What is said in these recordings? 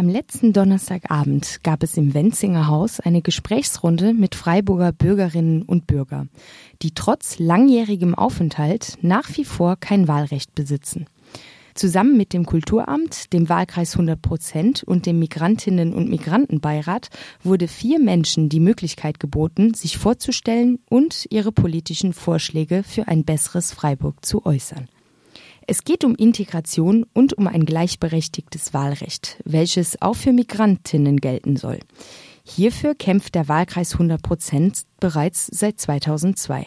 Am letzten Donnerstagabend gab es im Wenzinger Haus eine Gesprächsrunde mit Freiburger Bürgerinnen und Bürger, die trotz langjährigem Aufenthalt nach wie vor kein Wahlrecht besitzen. Zusammen mit dem Kulturamt, dem Wahlkreis 100 Prozent und dem Migrantinnen- und Migrantenbeirat wurde vier Menschen die Möglichkeit geboten, sich vorzustellen und ihre politischen Vorschläge für ein besseres Freiburg zu äußern. Es geht um Integration und um ein gleichberechtigtes Wahlrecht, welches auch für Migrantinnen gelten soll. Hierfür kämpft der Wahlkreis 100 Prozent bereits seit 2002.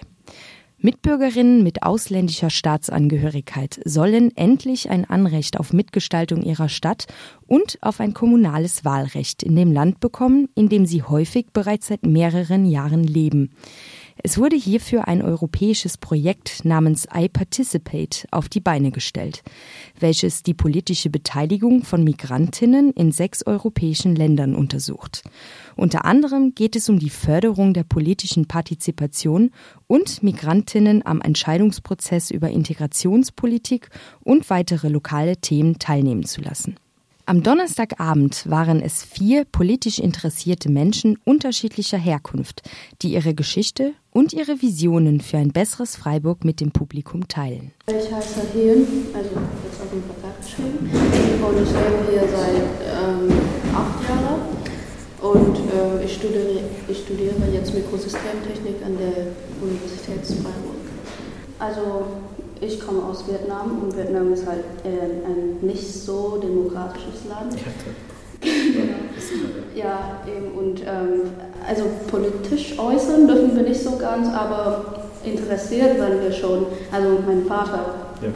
Mitbürgerinnen mit ausländischer Staatsangehörigkeit sollen endlich ein Anrecht auf Mitgestaltung ihrer Stadt und auf ein kommunales Wahlrecht in dem Land bekommen, in dem sie häufig bereits seit mehreren Jahren leben. Es wurde hierfür ein europäisches Projekt namens I Participate auf die Beine gestellt, welches die politische Beteiligung von Migrantinnen in sechs europäischen Ländern untersucht. Unter anderem geht es um die Förderung der politischen Partizipation und Migrantinnen am Entscheidungsprozess über Integrationspolitik und weitere lokale Themen teilnehmen zu lassen. Am Donnerstagabend waren es vier politisch interessierte Menschen unterschiedlicher Herkunft, die ihre Geschichte und ihre Visionen für ein besseres Freiburg mit dem Publikum teilen. Ich heiße Hien, also jetzt auf dem Plakat geschrieben, und ich lebe hier seit ähm, acht Jahren. Und äh, ich, studiere, ich studiere jetzt Mikrosystemtechnik an der Universität Freiburg. Also ich komme aus Vietnam und Vietnam ist halt äh, ein nicht so demokratisches Land. ja, eben und ähm, also politisch äußern dürfen wir nicht so ganz, aber interessiert waren wir schon. Also mein Vater ja.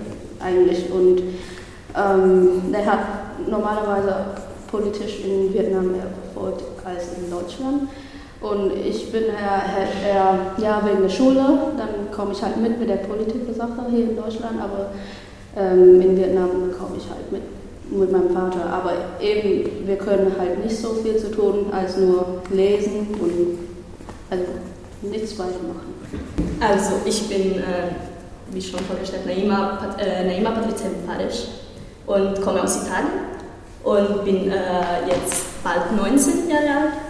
eigentlich und ähm, der hat normalerweise politisch in Vietnam mehr verfolgt als in Deutschland. Und ich bin eher, eher, ja, wegen der Schule, dann komme ich halt mit mit der Politik-Sache hier in Deutschland, aber ähm, in Vietnam komme ich halt mit mit meinem Vater. Aber eben, wir können halt nicht so viel zu tun, als nur lesen und also nichts weiter machen. Also ich bin, äh, wie schon vorgestellt, Naima, Pat äh, Naima Patrizia Farisch und komme aus Italien und bin äh, jetzt bald 19 Jahre alt äh,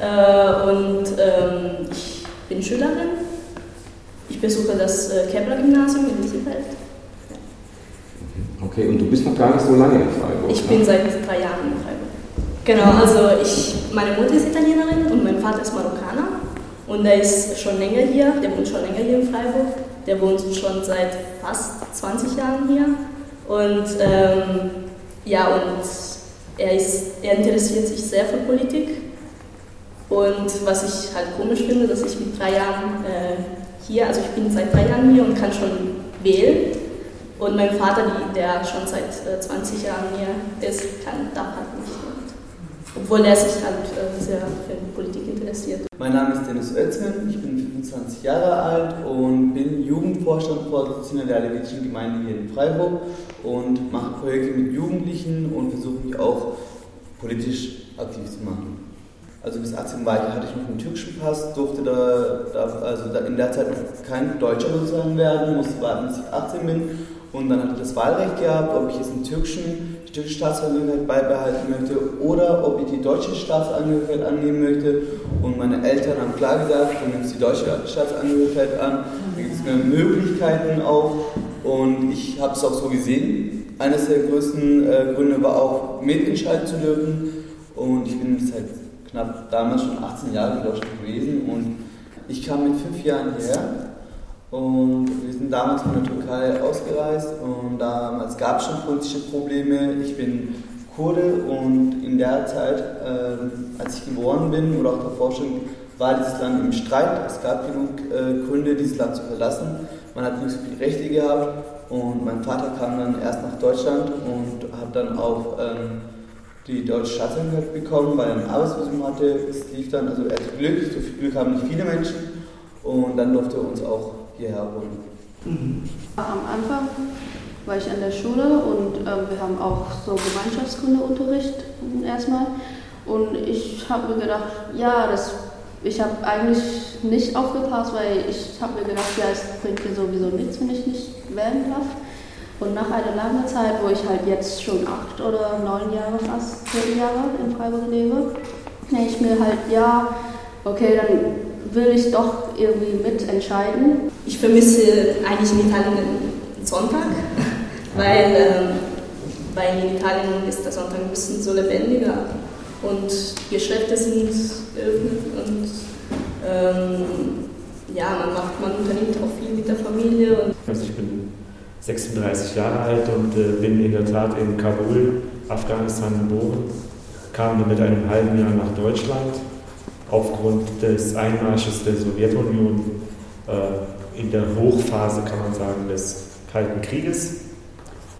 und ähm, ich bin Schülerin. Ich besuche das äh, Kepler-Gymnasium in. Mhm. Okay, und du bist noch gar nicht so lange in Freiburg? Ich bin seit drei Jahren in Freiburg. Genau, also ich, meine Mutter ist Italienerin und mein Vater ist Marokkaner. Und der ist schon länger hier, der wohnt schon länger hier in Freiburg. Der wohnt schon seit fast 20 Jahren hier. Und ähm, ja, und er, ist, er interessiert sich sehr für Politik und was ich halt komisch finde, dass ich mit drei Jahren äh, hier, also ich bin seit drei Jahren hier und kann schon wählen. Und mein Vater, der schon seit äh, 20 Jahren hier ist, kann, darf halt nicht. obwohl er sich halt äh, sehr für Politik interessiert. Mein Name ist Dennis Oetzmann, ich bin 25 Jahre alt und bin Jugendvorstandsvorsitzender der Levitischen Gemeinde hier in Freiburg und mache Projekte mit Jugendlichen und versuche mich auch politisch aktiv zu machen. Also bis 18 war ich, hatte ich noch einen türkischen Pass, durfte da, da also da in der Zeit noch kein Deutscher sozusagen werden, musste warten, bis ich 18 bin. Und dann hatte ich das Wahlrecht gehabt, ob ich jetzt einen türkischen, die türkische Staatsangehörigkeit beibehalten möchte oder ob ich die deutsche Staatsangehörigkeit annehmen möchte. Und meine Eltern haben klar gesagt, du nimmst die deutsche Staatsangehörigkeit an, da gibt es mehr Möglichkeiten auch. Und ich habe es auch so gesehen. Eines der größten äh, Gründe war auch, mitentscheiden zu dürfen. Und ich bin seit knapp damals schon 18 Jahre in Deutschland gewesen und ich kam mit fünf Jahren hierher und wir sind damals von der Türkei ausgereist und damals gab es schon politische Probleme. Ich bin Kurde und in der Zeit, äh, als ich geboren bin oder auch davor schon, war dieses Land im Streit. Es gab genug äh, Gründe, dieses Land zu verlassen. Man hat nicht so viele Rechte gehabt und mein Vater kam dann erst nach Deutschland und hat dann auch ähm, die deutsche Staatsangehörigkeit bekommen, weil er ein Arbeitsvisum hatte. Es lief dann, also er hatte Glück, so viel Glück haben nicht viele Menschen. Und dann durfte er uns auch hierher holen. Mhm. Am Anfang war ich an der Schule und äh, wir haben auch so Gemeinschaftskundeunterricht erstmal. Und ich habe mir gedacht, ja, das, ich habe eigentlich nicht aufgepasst, weil ich habe mir gedacht, ja, es bringt mir sowieso nichts, wenn ich nicht wählen darf. Und nach einer langen Zeit, wo ich halt jetzt schon acht oder neun Jahre, fast zehn Jahre in Freiburg lebe, denke ich mir halt, ja, okay, dann will ich doch irgendwie mitentscheiden. Ich vermisse eigentlich in Italien den Sonntag, weil, ähm, weil in Italien ist der Sonntag ein bisschen so lebendiger und Geschäfte sind geöffnet und ähm, ja, man, macht, man unternimmt auch viel mit der Familie. also ich bin 36 Jahre alt und äh, bin in der Tat in Kabul, Afghanistan geboren, kam mit einem halben Jahr nach Deutschland aufgrund des Einmarsches der Sowjetunion äh, in der Hochphase, kann man sagen, des Kalten Krieges.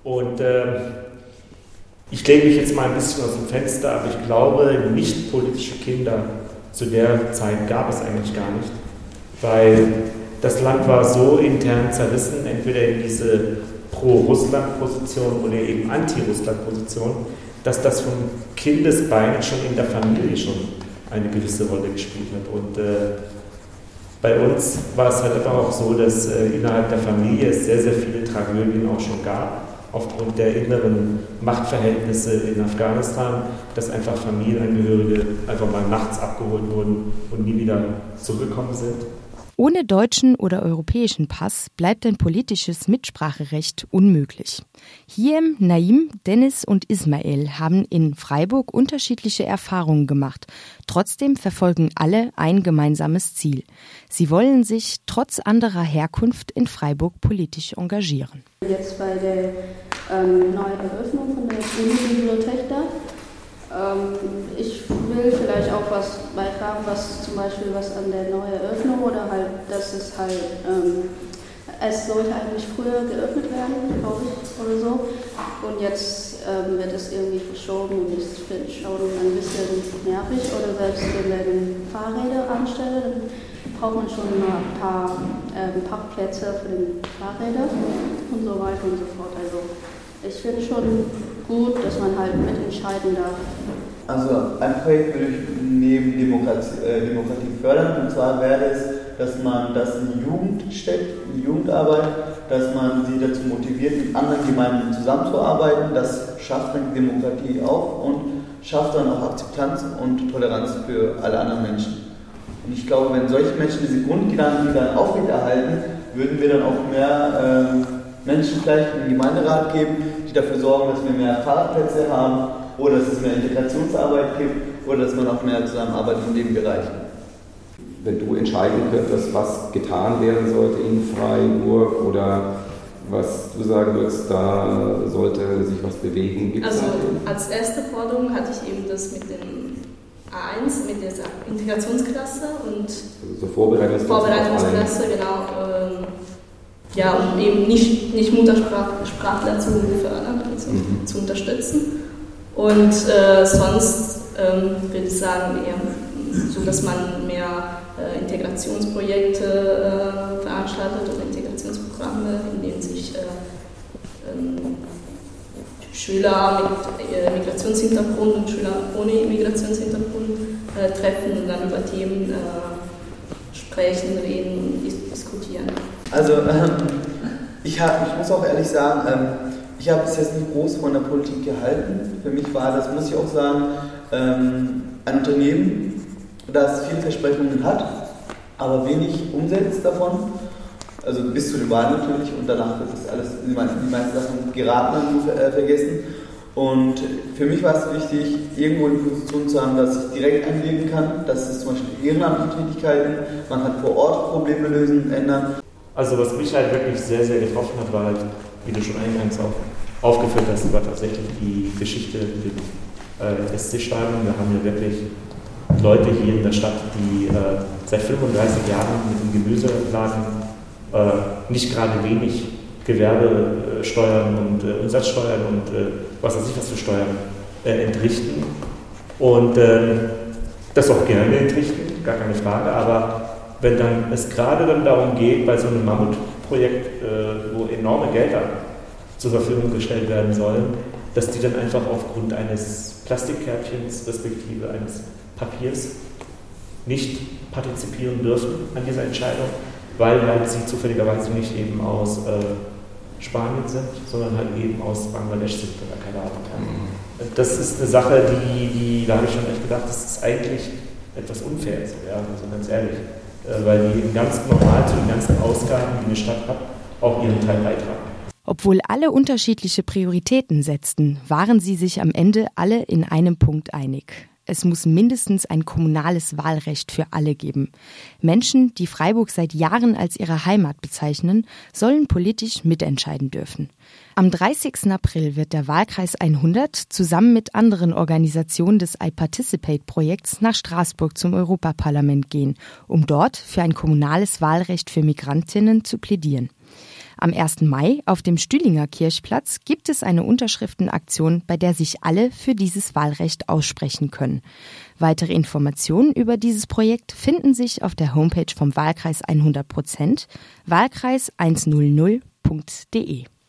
Und äh, ich lege mich jetzt mal ein bisschen aus dem Fenster, aber ich glaube, nicht politische Kinder zu der Zeit gab es eigentlich gar nicht, weil das Land war so intern zerrissen, entweder in diese Pro-Russland-Position oder eben Anti-Russland-Position, dass das von Kindesbeinen schon in der Familie schon eine gewisse Rolle gespielt hat. Und äh, bei uns war es halt einfach auch so, dass äh, innerhalb der Familie es sehr, sehr viele Tragödien auch schon gab, aufgrund der inneren Machtverhältnisse in Afghanistan, dass einfach Familienangehörige einfach mal nachts abgeholt wurden und nie wieder zurückgekommen sind. Ohne deutschen oder europäischen Pass bleibt ein politisches Mitspracherecht unmöglich. Hiem, Naim, Dennis und Ismail haben in Freiburg unterschiedliche Erfahrungen gemacht. Trotzdem verfolgen alle ein gemeinsames Ziel. Sie wollen sich trotz anderer Herkunft in Freiburg politisch engagieren. Jetzt bei der ähm, neuen Eröffnung von der Unibibliothek da ähm, ich will vielleicht auch was beitragen, was zum Beispiel was an der neuen Eröffnung oder halt, dass es halt, ähm, es sollte eigentlich früher geöffnet werden, glaube ich, oder so. Und jetzt ähm, wird es irgendwie verschoben und ich finde schon ein bisschen nervig. Oder selbst wenn man Fahrräder anstelle, dann braucht man schon ein paar ähm, Parkplätze für die Fahrräder und so weiter und so fort. Also ich finde schon gut, dass man halt mitentscheiden darf. Also ein Projekt würde ich neben Demokratie, äh, Demokratie fördern und zwar wäre es, dass man das in die Jugend steckt, in die Jugendarbeit, dass man sie dazu motiviert, mit anderen Gemeinden zusammenzuarbeiten. Das schafft dann Demokratie auch und schafft dann auch Akzeptanz und Toleranz für alle anderen Menschen. Und ich glaube, wenn solche Menschen diese Grundgedanken dann aufrechterhalten, würden wir dann auch mehr äh, Menschen vielleicht einen Gemeinderat geben, die dafür sorgen, dass wir mehr Fahrradplätze haben oder dass es mehr Integrationsarbeit gibt oder dass man auch mehr zusammenarbeitet in den Bereichen. Wenn du entscheiden könntest, was getan werden sollte in Freiburg oder was du sagen würdest, da sollte sich was bewegen? Gibt's also als erste Forderung hatte ich eben das mit dem A1, mit dieser Integrationsklasse und also so Vorbereitungsklasse, Vorbereitungsklasse genau. Ähm, ja, um eben nicht, nicht Muttersprachler zu fördern, also mhm. zu unterstützen. Und äh, sonst ähm, würde ich sagen, eher so, dass man mehr äh, Integrationsprojekte äh, veranstaltet oder Integrationsprogramme, in denen sich äh, ähm, Schüler mit äh, Migrationshintergrund und Schüler ohne Migrationshintergrund treffen und dann über Themen sprechen, reden diskutieren. Also ähm, ich, hab, ich muss auch ehrlich sagen, ähm, ich habe bis jetzt nicht groß von der Politik gehalten. Für mich war das, muss ich auch sagen, ähm, ein Unternehmen, das viele Versprechungen hat, aber wenig umsetzt davon. Also bis zu den Wahlen natürlich und danach wird das alles, die meisten Sachen geraten und äh, vergessen. Und für mich war es wichtig, irgendwo eine Position zu haben, dass ich direkt einwirken kann. Das ist zum Beispiel ehrenamtliche Tätigkeiten. Man hat vor Ort Probleme lösen, ändern. Also was mich halt wirklich sehr, sehr getroffen hat, war halt, wie du schon eingangs auch aufgeführt hast, war tatsächlich die Geschichte mit äh, SC-Steinen. Wir haben ja wirklich Leute hier in der Stadt, die äh, seit 35 Jahren mit dem Gemüseladen äh, nicht gerade wenig Gewerbesteuern und äh, Umsatzsteuern und äh, was weiß ich was für Steuern äh, entrichten. Und ähm, das auch gerne entrichten, gar keine Frage, aber wenn dann es gerade dann darum geht, bei so einem Mammutprojekt, äh, wo enorme Gelder zur Verfügung gestellt werden sollen, dass die dann einfach aufgrund eines Plastikkärtchens respektive eines Papiers nicht partizipieren dürfen an dieser Entscheidung, weil halt sie zufälligerweise nicht eben aus äh, Spanien sind, sondern halt eben aus Bangladesch sind oder keine Ahnung. Das ist eine Sache, die, die da habe ich schon echt gedacht, das ist eigentlich etwas unfair, so, ja, also ganz ehrlich. Äh, weil die ganz normal zu den ganzen Ausgaben, die eine Stadt hat, auch ihren Teil beitragen. Obwohl alle unterschiedliche Prioritäten setzten, waren sie sich am Ende alle in einem Punkt einig. Es muss mindestens ein kommunales Wahlrecht für alle geben. Menschen, die Freiburg seit Jahren als ihre Heimat bezeichnen, sollen politisch mitentscheiden dürfen. Am 30. April wird der Wahlkreis 100 zusammen mit anderen Organisationen des iParticipate-Projekts nach Straßburg zum Europaparlament gehen, um dort für ein kommunales Wahlrecht für Migrantinnen zu plädieren. Am 1. Mai auf dem Stühlinger Kirchplatz gibt es eine Unterschriftenaktion, bei der sich alle für dieses Wahlrecht aussprechen können. Weitere Informationen über dieses Projekt finden sich auf der Homepage vom Wahlkreis 100 Wahlkreis100.de.